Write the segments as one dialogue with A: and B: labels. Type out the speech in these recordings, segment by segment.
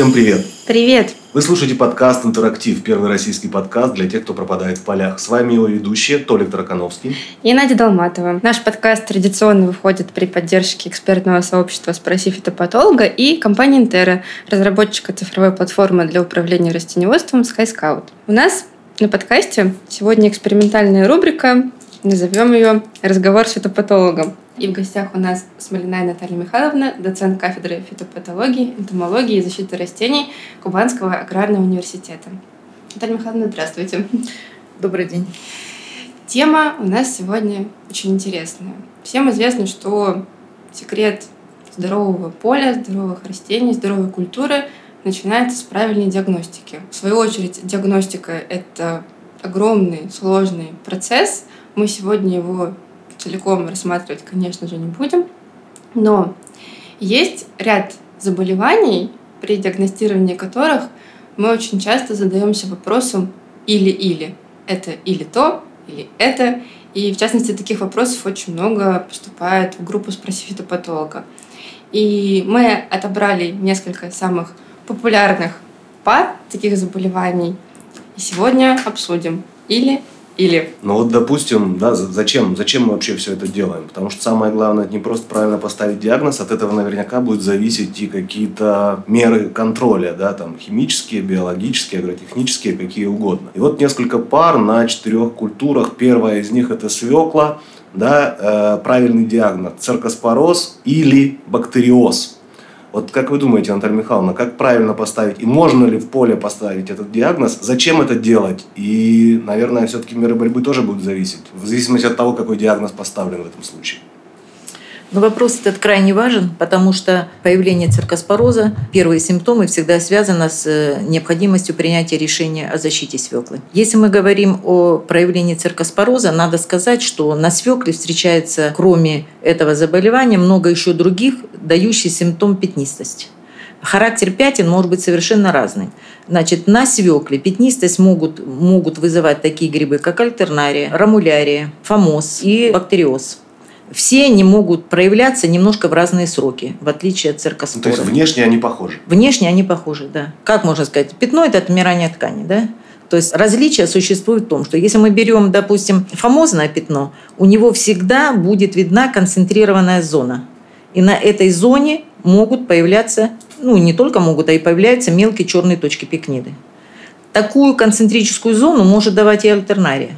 A: Всем привет!
B: Привет!
A: Вы слушаете подкаст «Интерактив», первый российский подкаст для тех, кто пропадает в полях. С вами его ведущие Толик Таракановский
B: и Надя Долматова. Наш подкаст традиционно выходит при поддержке экспертного сообщества «Спроси фитопатолога» и компании «Интера», разработчика цифровой платформы для управления растениеводством SkyScout. У нас на подкасте сегодня экспериментальная рубрика, назовем ее «Разговор с фитопатологом». И в гостях у нас Смолиная Наталья Михайловна, доцент кафедры фитопатологии, энтомологии и защиты растений Кубанского аграрного университета. Наталья Михайловна, здравствуйте.
C: Добрый день.
B: Тема у нас сегодня очень интересная. Всем известно, что секрет здорового поля, здоровых растений, здоровой культуры начинается с правильной диагностики. В свою очередь, диагностика — это огромный, сложный процесс. Мы сегодня его целиком рассматривать, конечно же, не будем. Но есть ряд заболеваний, при диагностировании которых мы очень часто задаемся вопросом или-или. Это или то, или это. И в частности, таких вопросов очень много поступает в группу «Спроси фитопатолога». И мы отобрали несколько самых популярных пар таких заболеваний. И сегодня обсудим или или...
A: Ну вот, допустим, да, зачем, зачем мы вообще все это делаем? Потому что самое главное, это не просто правильно поставить диагноз, от этого наверняка будет зависеть и какие-то меры контроля, да, там химические, биологические, агротехнические, какие угодно. И вот несколько пар на четырех культурах. Первая из них это свекла, да, э, правильный диагноз циркоспороз или бактериоз. Вот как вы думаете, Наталья Михайловна, как правильно поставить и можно ли в поле поставить этот диагноз? Зачем это делать? И, наверное, все-таки меры борьбы тоже будут зависеть, в зависимости от того, какой диагноз поставлен в этом случае.
C: Но вопрос этот крайне важен, потому что появление циркоспороза, первые симптомы всегда связаны с э, необходимостью принятия решения о защите свеклы. Если мы говорим о проявлении циркоспороза, надо сказать, что на свекле встречается, кроме этого заболевания, много еще других, дающих симптом пятнистости. Характер пятен может быть совершенно разный. Значит, на свекле пятнистость могут, могут вызывать такие грибы, как альтернария, рамулярия, фомоз и бактериоз все они могут проявляться немножко в разные сроки, в отличие от циркоспора.
A: Ну, то есть внешне они похожи?
C: Внешне они похожи, да. Как можно сказать? Пятно – это отмирание ткани, да? То есть различие существует в том, что если мы берем, допустим, фомозное пятно, у него всегда будет видна концентрированная зона. И на этой зоне могут появляться, ну не только могут, а и появляются мелкие черные точки пикниды. Такую концентрическую зону может давать и альтернария.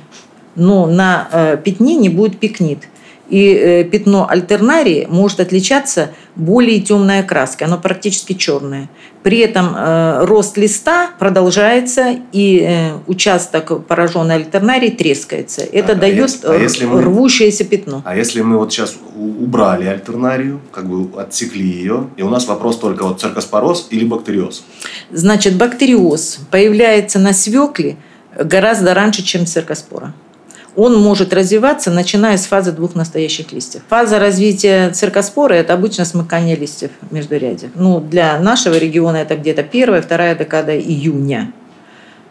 C: Но на э, пятне не будет пикнид. И э, пятно альтернарии может отличаться более темной окраской, оно практически черное. При этом э, рост листа продолжается, и э, участок пораженной альтернарии трескается. Это так, дает а если, а мы, рвущееся пятно.
A: А если мы вот сейчас убрали альтернарию, как бы отсекли ее, и у нас вопрос только вот циркоспороз или бактериоз?
C: Значит, бактериоз появляется на свекле гораздо раньше, чем циркоспора он может развиваться, начиная с фазы двух настоящих листьев. Фаза развития циркоспоры – это обычно смыкание листьев между рядьев. Ну, для нашего региона это где-то первая, вторая декада июня.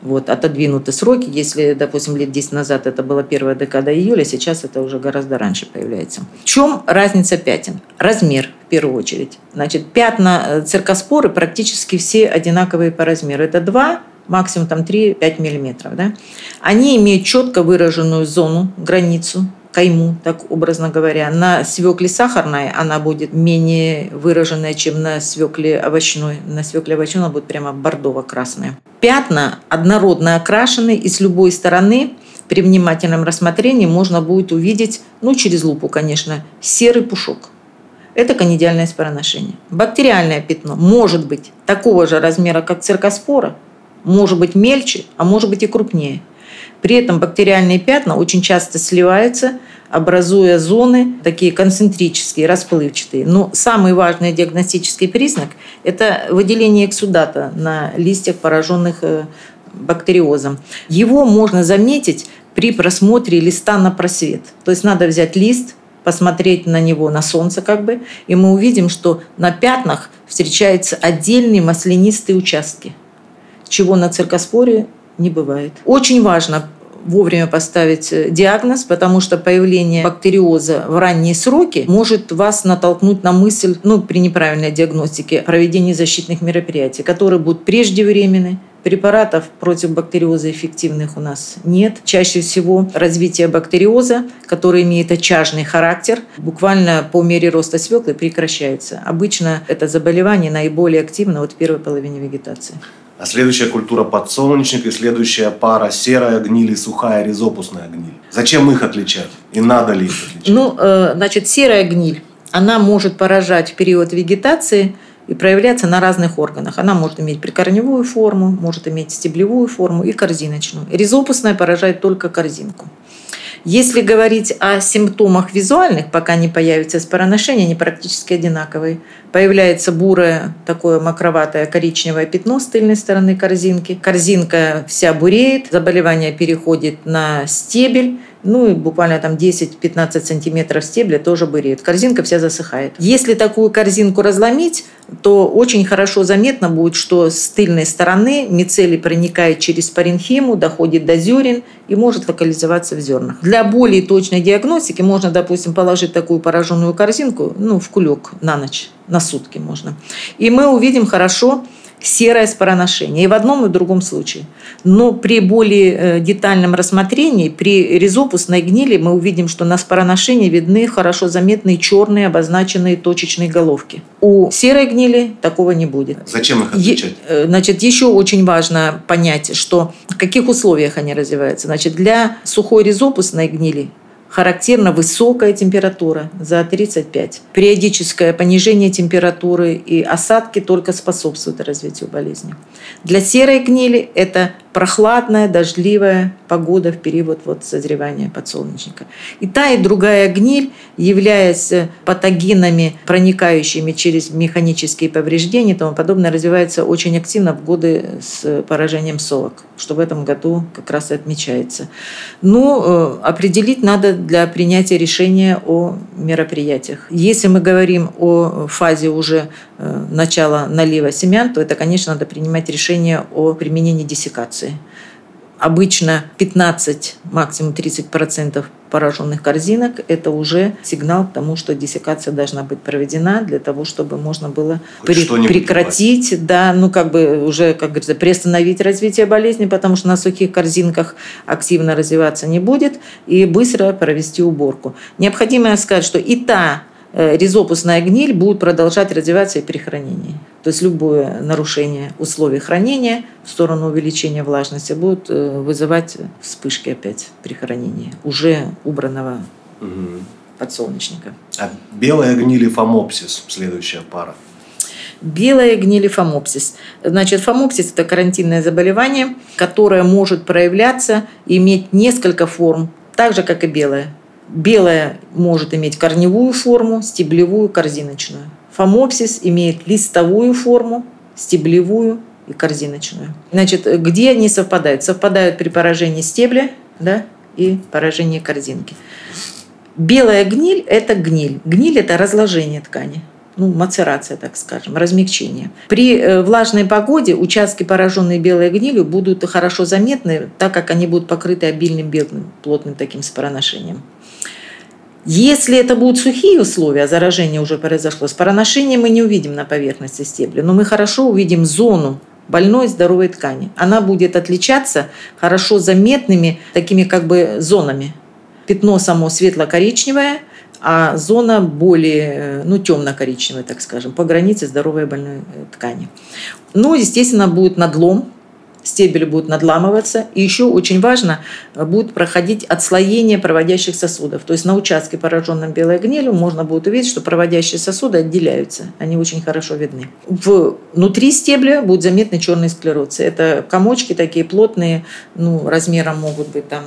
C: Вот, отодвинуты сроки. Если, допустим, лет 10 назад это была первая декада июля, сейчас это уже гораздо раньше появляется. В чем разница пятен? Размер, в первую очередь. Значит, пятна э, циркоспоры практически все одинаковые по размеру. Это 2 максимум там 3-5 миллиметров. Да? Они имеют четко выраженную зону, границу, кайму, так образно говоря. На свекле сахарной она будет менее выраженная, чем на свекле овощной. На свекле овощной она будет прямо бордово-красная. Пятна однородно окрашены, и с любой стороны при внимательном рассмотрении можно будет увидеть, ну, через лупу, конечно, серый пушок. Это канидиальное спороношение. Бактериальное пятно может быть такого же размера, как циркоспора, может быть мельче, а может быть и крупнее. При этом бактериальные пятна очень часто сливаются, образуя зоны такие концентрические, расплывчатые. Но самый важный диагностический признак – это выделение эксудата на листьях, пораженных э, бактериозом. Его можно заметить при просмотре листа на просвет. То есть надо взять лист, посмотреть на него на солнце как бы, и мы увидим, что на пятнах встречаются отдельные маслянистые участки чего на циркоспоре не бывает. Очень важно вовремя поставить э, диагноз, потому что появление бактериоза в ранние сроки может вас натолкнуть на мысль, ну, при неправильной диагностике, проведения защитных мероприятий, которые будут преждевременны, Препаратов против бактериоза эффективных у нас нет. Чаще всего развитие бактериоза, который имеет очажный характер, буквально по мере роста свеклы прекращается. Обычно это заболевание наиболее активно вот в первой половине вегетации.
A: А следующая культура подсолнечник и следующая пара серая гниль и сухая ризопусная гниль. Зачем их отличать? И надо ли их отличать?
C: Ну, э, значит, серая гниль, она может поражать в период вегетации и проявляться на разных органах. Она может иметь прикорневую форму, может иметь стеблевую форму и корзиночную. Ризопусная поражает только корзинку. Если говорить о симптомах визуальных, пока не появится спороношение, они практически одинаковые. Появляется бурое, такое мокроватое коричневое пятно с тыльной стороны корзинки. Корзинка вся буреет, заболевание переходит на стебель, ну и буквально там 10-15 сантиметров стебля тоже буреет. Корзинка вся засыхает. Если такую корзинку разломить, то очень хорошо заметно будет, что с тыльной стороны мицелий проникает через паренхиму, доходит до зерен и может локализоваться в зернах. Для более точной диагностики можно, допустим, положить такую пораженную корзинку ну, в кулек на ночь, на сутки можно. И мы увидим хорошо, серое спороношение. И в одном и в другом случае. Но при более э, детальном рассмотрении, при ризопусной гнили мы увидим, что на спороношении видны хорошо заметные черные обозначенные точечные головки. У серой гнили такого не будет.
A: Зачем их отличать?
C: Э, значит, еще очень важно понять, что в каких условиях они развиваются. Значит, для сухой ризопусной гнили характерна высокая температура за 35. Периодическое понижение температуры и осадки только способствуют развитию болезни. Для серой гнили это прохладная, дождливая погода в период вот созревания подсолнечника. И та, и другая гниль, являясь патогенами, проникающими через механические повреждения и тому подобное, развивается очень активно в годы с поражением совок, что в этом году как раз и отмечается. Ну, э, определить надо для принятия решения о мероприятиях. Если мы говорим о фазе уже начала налива семян, то это, конечно, надо принимать решение о применении диссекации. Обычно 15, максимум 30% пораженных корзинок – это уже сигнал к тому, что диссекация должна быть проведена для того, чтобы можно было при, прекратить, да, ну как бы уже, как говорится, приостановить развитие болезни, потому что на сухих корзинках активно развиваться не будет, и быстро провести уборку. Необходимо сказать, что и та Э, ризопусная гниль будет продолжать развиваться и при хранении. То есть любое нарушение условий хранения в сторону увеличения влажности будет э, вызывать вспышки опять при хранении уже убранного угу. подсолнечника.
A: А белая гниль и фомопсис – следующая пара.
C: Белая гниль и фомопсис. Значит, фомопсис – это карантинное заболевание, которое может проявляться и иметь несколько форм, так же, как и белая. Белая может иметь корневую форму, стеблевую, корзиночную. Фомопсис имеет листовую форму, стеблевую и корзиночную. Значит, где они совпадают? Совпадают при поражении стебля да, и поражении корзинки. Белая гниль – это гниль. Гниль – это разложение ткани ну, мацерация, так скажем, размягчение. При э, влажной погоде участки, пораженные белой гнилью, будут хорошо заметны, так как они будут покрыты обильным белым, плотным таким спороношением. Если это будут сухие условия, заражение уже произошло, спороношение мы не увидим на поверхности стебля, но мы хорошо увидим зону больной здоровой ткани. Она будет отличаться хорошо заметными такими как бы зонами. Пятно само светло-коричневое, а зона более ну, темно-коричневая, так скажем, по границе здоровой больной э, ткани. Ну, естественно, будет надлом стебель будет надламываться. И еще очень важно, э, будет проходить отслоение проводящих сосудов. То есть на участке, пораженном белой гнилью, можно будет увидеть, что проводящие сосуды отделяются. Они очень хорошо видны. Внутри стебля будет заметны черные склероцы. Это комочки такие плотные, ну, размером могут быть там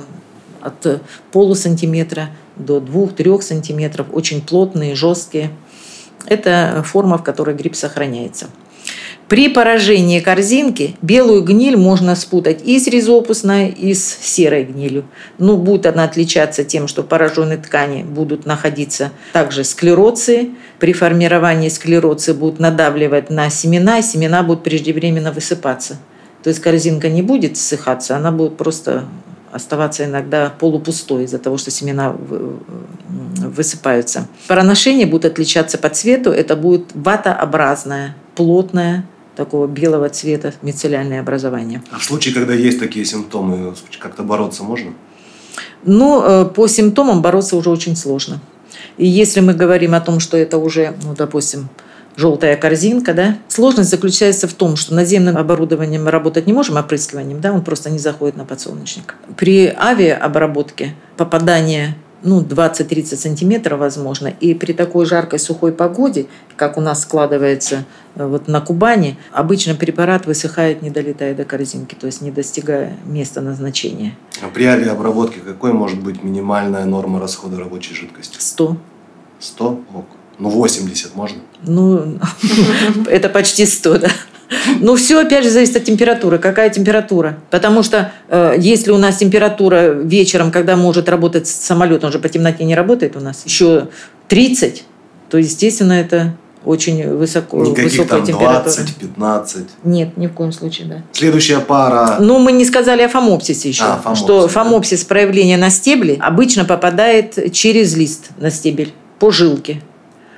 C: от полусантиметра до 2-3 сантиметров, очень плотные, жесткие. Это форма, в которой гриб сохраняется. При поражении корзинки белую гниль можно спутать и с ризопусной, и с серой гнилью. Но будет она отличаться тем, что в пораженной ткани будут находиться также склероции. При формировании склероции будут надавливать на семена, и семена будут преждевременно высыпаться. То есть корзинка не будет ссыхаться, она будет просто оставаться иногда полупустой из-за того, что семена высыпаются. Проношения будут отличаться по цвету. Это будет ватообразное, плотное, такого белого цвета мицеллиальное образование.
A: А в случае, когда есть такие симптомы, как-то бороться можно?
C: Ну, э, по симптомам бороться уже очень сложно. И если мы говорим о том, что это уже, ну, допустим, желтая корзинка, да. Сложность заключается в том, что наземным оборудованием мы работать не можем, опрыскиванием, да, он просто не заходит на подсолнечник. При авиаобработке попадание ну, 20-30 сантиметров возможно. И при такой жаркой сухой погоде, как у нас складывается э, вот на Кубани, обычно препарат высыхает, не долетая до корзинки, то есть не достигая места назначения.
A: А при авиаобработке какой может быть минимальная норма расхода рабочей жидкости?
C: 100.
A: 100? Ок. Ну, 80 можно?
C: Ну, это почти 100, да. Ну, все опять же зависит от температуры. Какая температура? Потому что э, если у нас температура вечером, когда может работать самолет, он же по темноте не работает у нас, еще 30, то, естественно, это очень высоко,
A: Никаких
C: высокая
A: там
C: температура.
A: 20, 15.
C: Нет, ни в коем случае, да.
A: Следующая пара.
C: Ну, мы не сказали о фомопсисе еще.
A: А, фомопсис,
C: что
A: да.
C: фомопсис проявления на стебле обычно попадает через лист на стебель по жилке.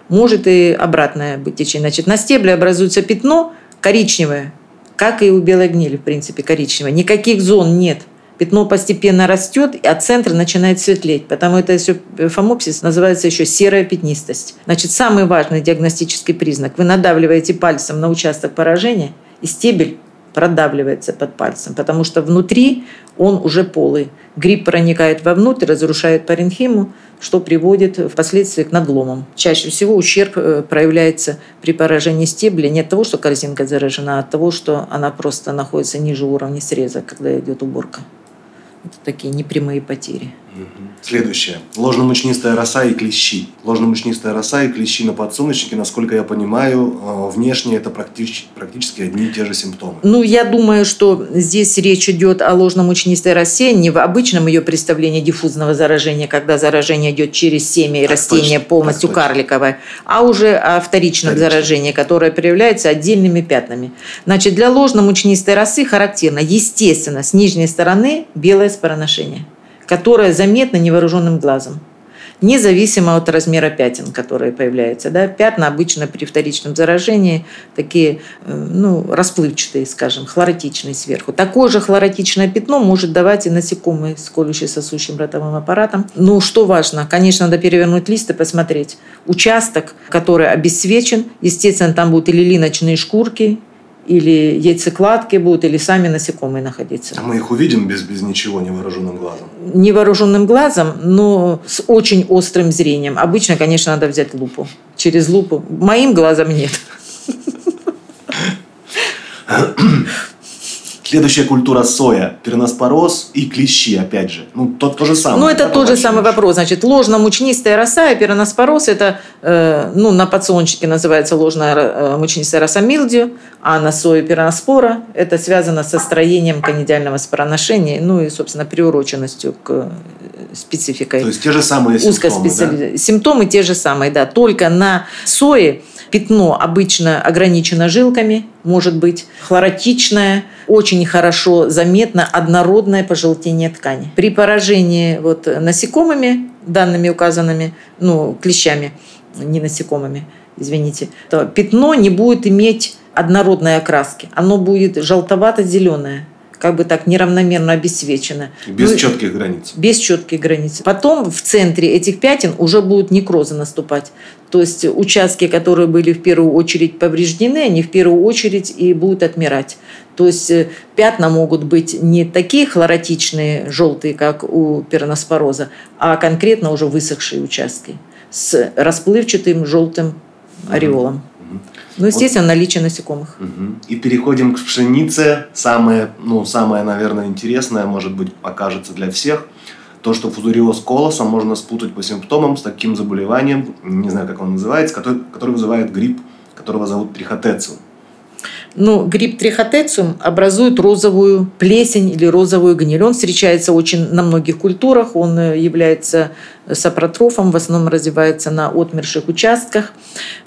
C: Может и обратное быть течение. Значит, на стебле образуется пятно коричневое, как и у белой гнили, в принципе, коричневое. Никаких зон нет. Пятно постепенно растет, а центр начинает светлеть. Потому это все фомопсис называется еще серая пятнистость. Значит, самый важный диагностический признак. Вы надавливаете пальцем на участок поражения, и стебель продавливается под пальцем, потому что внутри он уже полый. Гриб проникает вовнутрь, разрушает паренхиму, что приводит впоследствии к надломам. Чаще всего ущерб э, проявляется при поражении стебля не от того, что корзинка заражена, а от того, что она просто находится ниже уровня среза, когда идет уборка. Это такие непрямые потери.
A: Мгм. Следующее. Ложно-мучнистая роса и клещи. Ложно-мучнистая роса и клещи на подсолнечнике, насколько я понимаю, э, внешне это практически, практически одни и те же симптомы.
C: Ну, я думаю, что здесь речь идет о ложно-мучнистой росе, не в обычном ее представлении диффузного заражения, когда заражение идет через семя и
A: Так
C: растение
A: точно,
C: полностью карликовое, а уже о вторичном
A: Вторичном.
C: заражении, которое проявляется отдельными пятнами. Значит, для ложно-мучнистой росы характерно, естественно, с нижней стороны белое спороношение, которое заметно невооруженным глазом независимо от размера пятен, которые появляются. Да? Пятна обычно при вторичном заражении такие э, ну, расплывчатые, скажем, хлоротичные сверху. Такое же хлоротичное пятно может давать и насекомые с колюще-сосущим ротовым аппаратом. Но что важно, конечно, надо перевернуть лист и посмотреть. Участок, который обесцвечен, естественно, там будут или линочные шкурки, или яйцекладки будут, или сами насекомые находиться
A: А мы их увидим без, без ничего невооруженным глазом.
C: невооруженным глазом, но с очень острым зрением. Обычно, конечно, надо взять лупу. Через лупу. Моим глазом нет.
A: Следующая культура соя, перноспороз и клещи, опять же. Ну, то, то же самое.
C: Ну, это
A: да,
C: тот же самый вопрос. Значит, ложно-мучнистая роса и пероноспороз – это, э, ну, на подсолнечнике называется ложно-мучнистая роса милдию, а на сою пероноспора – это связано со строением канидиального спороношения, ну и, собственно, приуроченностью к э, спецификой
A: То есть те же самые симптомы, да?
C: узкоспециализированные. Симптомы те же самые, да. Только на сое пятно обычно ограничено жилками, может быть хлоротичное, очень хорошо заметно однородное пожелтение ткани. При поражении вот насекомыми, данными указанными, ну, клещами, не насекомыми, извините, то пятно не будет иметь однородной окраски. Оно будет желтовато-зеленое, как бы так неравномерно обесцвечено.
A: Без
C: Ну,
A: четких границ.
C: без четких границ. Потом в центре этих пятен уже будут некрозы наступать. То есть участки, которые были в первую очередь повреждены, они в первую очередь и будут отмирать. То есть э, пятна могут быть не такие хлоротичные, желтые, как у пероноспороза, а конкретно уже высохшие участки с расплывчатым желтым ореолом.
A: Мгм.
C: Ну, естественно, наличие насекомых.
A: Мгм. И переходим к пшенице. Самое, ну, самое, наверное, интересное, может быть, покажется для всех. То, что фузариоз колоса можно спутать по симптомам с таким заболеванием, не знаю, как он называется, который, который вызывает грипп, которого зовут трихотециум.
C: Ну, гриб трихотециум образует розовую плесень или розовую гниль. Он встречается очень на многих культурах. Он э, сапротрофом, в основном развивается на отмерших участках.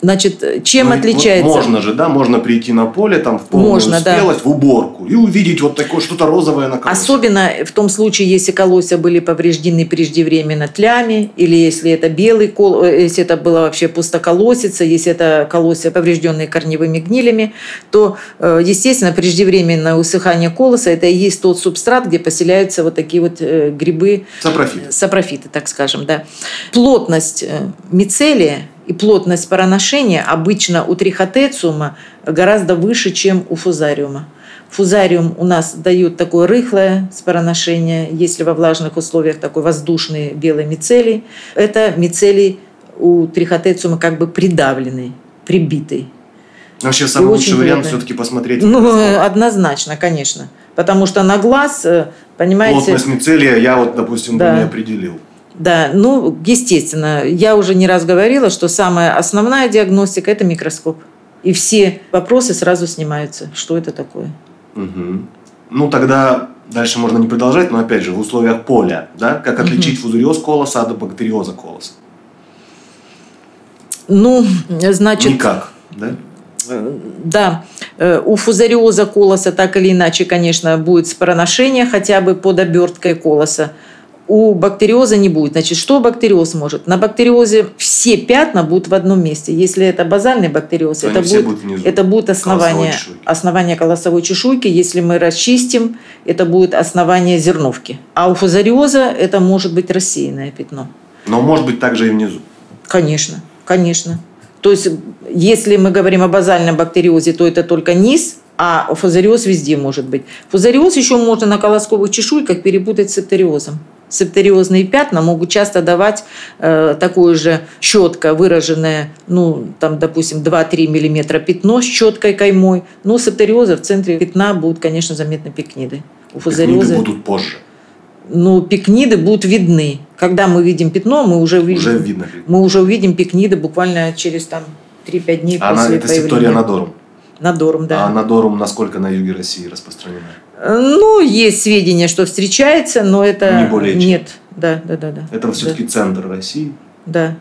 C: Значит, чем
A: Ну,
C: отличается?
A: Можно же, да, можно прийти на поле, там в полную
C: Можно, да.
A: спелость, в уборку, и увидеть вот такое что-то розовое на колосе.
C: Особенно в том случае, если колосья были повреждены преждевременно тлями, или если это белый кол, э, если это была вообще пустоколосица, если это колосья, поврежденные корневыми гнилями, то, э, естественно, преждевременное усыхание колоса – это и есть тот субстрат, где поселяются вот такие вот э, грибы.
A: Сапрофит.
C: Сапрофиты, так скажем, да. Плотность мицелия и плотность пороношения обычно у трихотециума гораздо выше, чем у фузариума. Фузариум у нас дает такое рыхлое спороношение, если во влажных условиях такой воздушный белый мицелий. Это мицелий у трихотециума как бы придавленный, прибитый.
A: Вообще самый лучший вариант все-таки посмотреть.
C: Ну, однозначно, конечно. Потому что на глаз, э, понимаете...
A: Плотность мицелия я вот, допустим, да. не определил.
C: Да, ну, естественно, я уже не раз говорила, что самая основная диагностика – это микроскоп. И все вопросы сразу снимаются. Что это такое?
A: Угу. Ну, тогда дальше можно не продолжать, но опять же, в условиях поля, да, как отличить угу. фузариоз колоса от бактериоза колоса?
C: Ну, значит...
A: Никак, да?
C: Да, э, у фузариоза колоса так или иначе, конечно, будет спороношение хотя бы под оберткой колоса у бактериоза не будет. Значит, что бактериоз может? На бактериозе все пятна будут в одном месте. Если это базальный бактериоз, это будет, это будет основание, основание колосовой чешуйки. Если мы расчистим, это будет основание зерновки. А у фузариоза это может быть рассеянное пятно.
A: Но может быть также и внизу.
C: Конечно, конечно. То есть, если мы говорим о базальном бактериозе, то это только низ, а фузариоз везде может быть. Фузариоз еще можно на колосковых чешуйках перепутать с септориозом септориозные пятна могут часто давать э, такое же четко выраженное, ну, там, допустим, 2-3 мм пятно с четкой каймой. Но у септориоза в центре пятна будут, конечно, заметны пикниды.
A: У фузариоза... Пикниды будут позже.
C: Ну, пикниды будут видны. Когда мы видим пятно, мы уже, увидим,
A: уже видно.
C: мы уже увидим пикниды буквально через там 3-5 дней
A: а после она, это появления. септория надорум?
C: Надорум, да.
A: А надорум насколько на юге России распространена?
C: Ну, есть сведения, что встречается, но это
A: не более чем.
C: нет. Да, да, да, да.
A: Это все-таки
C: да.
A: центр России.
C: Да.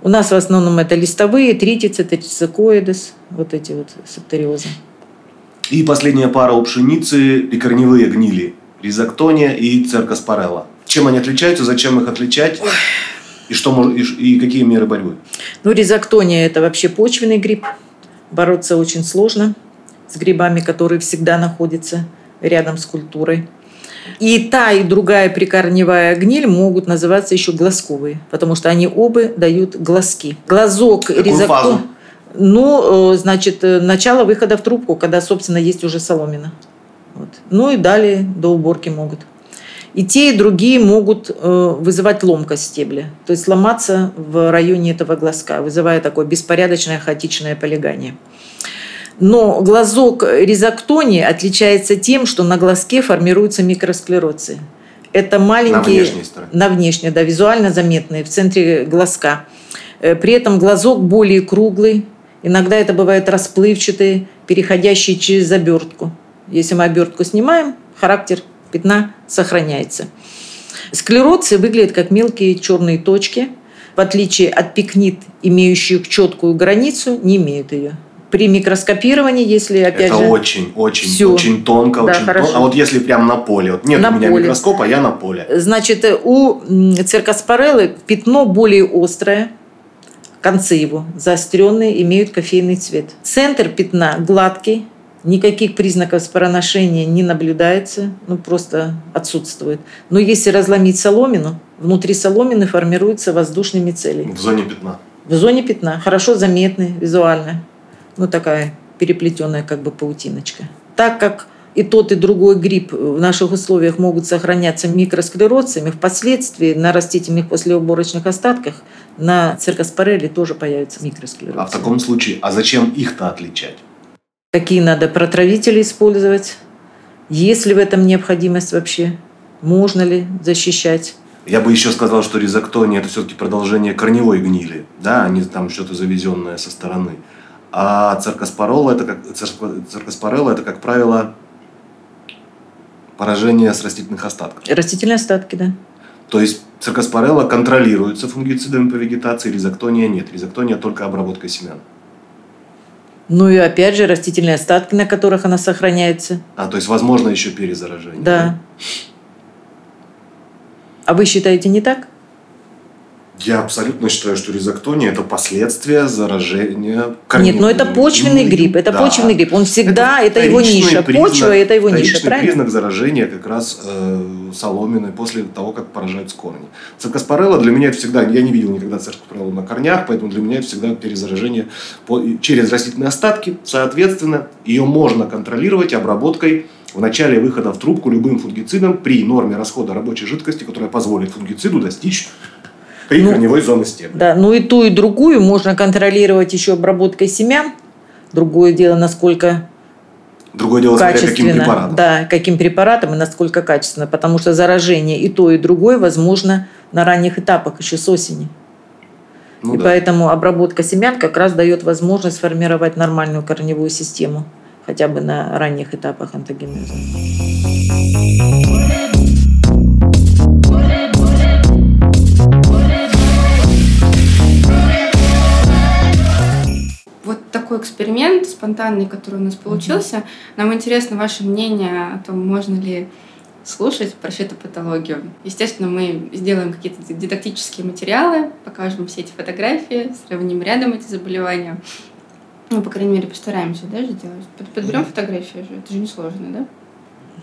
C: У нас в основном это листовые, тритицы, трицикоидес, вот эти вот септориозы.
A: И последняя пара у пшеницы – и корневые гнили. Ризоктония и церкоспорелла. Чем они отличаются, зачем их отличать? И, что, и, и какие меры борьбы?
C: Ну, ризоктония – это вообще почвенный гриб. Бороться очень сложно с грибами, которые всегда находятся рядом с культурой. И та, и другая прикорневая гниль могут называться еще глазковые, потому что они оба дают глазки. Глазок
A: резактом.
C: Ну, э, значит, э, начало выхода в трубку, когда, собственно, есть уже соломина. Вот. Ну и далее до уборки могут. И те, и другие могут э, вызывать ломкость стебля, то есть сломаться в районе этого глазка, вызывая такое беспорядочное хаотичное полегание. Но глазок резоктонии отличается тем, что на глазке формируются микросклероции. Это маленькие...
A: На внешней стороне.
C: На внешней, да, визуально заметные, в центре глазка. Э, при этом глазок более круглый, иногда это бывает расплывчатый, переходящий через обертку. Если мы обертку снимаем, характер пятна сохраняется. Склероции выглядят как мелкие черные точки, в отличие от пикнит, имеющих четкую границу, не имеют ее при микроскопировании, если опять
A: это
C: же...
A: Это очень, очень, все. очень тонко, да, очень хорошо. тонко. А вот если прямо на поле, вот нет на у меня поле. микроскопа, я на поле.
C: Значит, у циркоспореллы пятно более острое, концы его заостренные, имеют кофейный цвет. Центр пятна гладкий, никаких признаков спороношения не наблюдается, ну просто отсутствует. Но если разломить соломину, внутри соломины формируется воздушный мицелий.
A: В зоне пятна.
C: В зоне пятна, хорошо заметный визуально ну, такая переплетенная как бы паутиночка. Так как и тот, и другой гриб в наших условиях могут сохраняться микросклерозами, впоследствии на растительных послеуборочных остатках на циркоспореле тоже появится микросклероз.
A: А в таком случае, а зачем их-то отличать?
C: Какие надо протравители использовать? Есть ли в этом необходимость вообще? Можно ли защищать?
A: Я бы еще сказал, что ризоктония – это все-таки продолжение корневой гнили, да, а не там что-то завезенное со стороны. А циркоспорелла это как, циркоспорелла это, как правило, поражение с растительных остатков.
C: Растительные остатки, да.
A: То есть циркоспорелла контролируется фунгицидами по вегетации, ризоктония нет. Ризоктония только обработка семян.
C: Ну и опять же растительные остатки, на которых она сохраняется.
A: А, то есть возможно еще перезаражение.
C: Да. А вы считаете не так?
A: Я абсолютно считаю, что ризоктония – это последствия заражения
C: Нет, но это почвенный грипп. Это
A: Да.
C: почвенный грипп. Он всегда, это, его
A: вторичный
C: ниша.
A: признак-
C: Почва – это его ниша, правильно?
A: признак заражения как раз э, соломиной после того, как поражаются корни. Циркоспорелла для меня это всегда, я не видел никогда циркоспореллу на корнях, поэтому для меня это всегда перезаражение по- через растительные остатки. Соответственно, ее можно контролировать обработкой в начале выхода в трубку любым фунгицидом при норме расхода рабочей жидкости, которая позволит фунгициду достичь при
C: Ну,
A: корневой зоны стебля.
C: Да, ну и ту, и другую можно контролировать еще обработкой семян. Другое дело, насколько
A: Другое дело, смотря каким
C: качественно.
A: препаратом.
C: Да, каким препаратом и насколько качественно. Потому что заражение и то, и другое возможно на ранних этапах, еще с осени.
A: Ну
C: и
A: да.
C: поэтому обработка семян как раз дает возможность сформировать нормальную корневую систему, хотя бы на ранних этапах антогенеза.
B: Такой эксперимент спонтанный, который у нас получился. Нам интересно ваше мнение о том, можно ли слушать про фитопатологию. Естественно, мы сделаем какие-то дидактические материалы, покажем все эти фотографии, сравним рядом эти заболевания. Ну, по крайней мере, постараемся, да, же сделать. Под- Подберем фотографии же, это же несложно, да?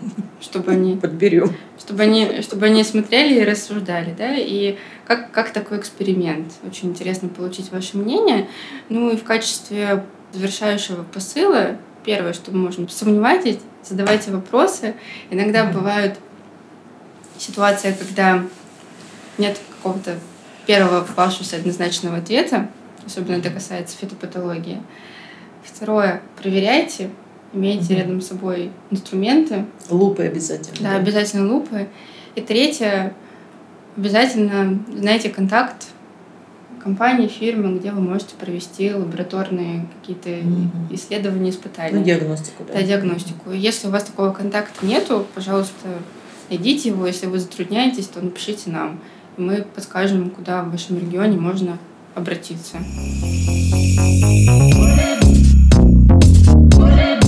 B: Чтобы они
C: Подберем.
B: чтобы они, чтобы они смотрели и рассуждали, да, и как, как такой эксперимент. Очень интересно получить ваше мнение. Ну и в качестве завершающего посыла, первое, что мы можем, сомневайтесь, задавайте вопросы. Иногда бывают ситуации, когда нет какого-то первого попавшегося однозначного ответа, особенно это касается фитопатологии. Второе, проверяйте, имейте
C: Мгм.
B: рядом с собой инструменты,
C: Лупы обязательно.
B: да, обязательно лупы. И третье, обязательно знайте контакт компании, фирмы, где вы можете провести лабораторные какие-то
C: Мгм.
B: исследования, испытания.
C: Ну, диагностику, да.
B: Да, диагностику. Если у вас такого контакта нету, пожалуйста, найдите его. Если вы затрудняетесь, то напишите нам. И мы подскажем, куда в вашем регионе можно обратиться. В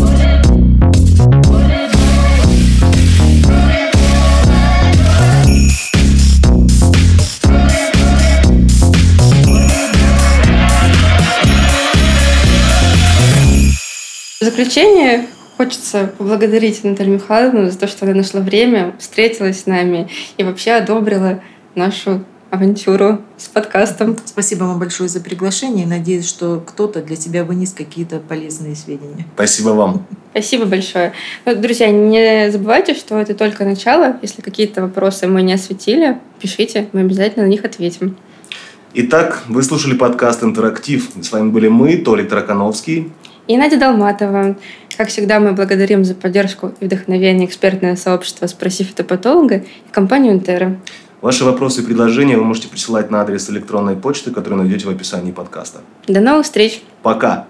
B: заключение хочется поблагодарить Наталью Михайловну за то, что она нашла время, встретилась с нами и вообще одобрила нашу авантюру с подкастом.
C: Спасибо вам большое за приглашение. Надеюсь, что кто-то для себя вынес какие-то полезные сведения.
A: Спасибо вам.
B: Спасибо большое. Ну, друзья, не забывайте, что это только начало. Если какие-то вопросы мы не осветили, пишите, мы обязательно на них ответим.
A: Итак, вы слушали подкаст «Интерактив». С вами были мы, Толик Таракановский.
B: И Надя Долматова. Как всегда, мы благодарим за поддержку и вдохновение экспертное сообщество «Спроси фитопатолога» и компанию «Интера».
A: Ваши вопросы и предложения вы можете присылать на адрес электронной почты, который найдете в описании подкаста.
B: До новых встреч!
A: Пока!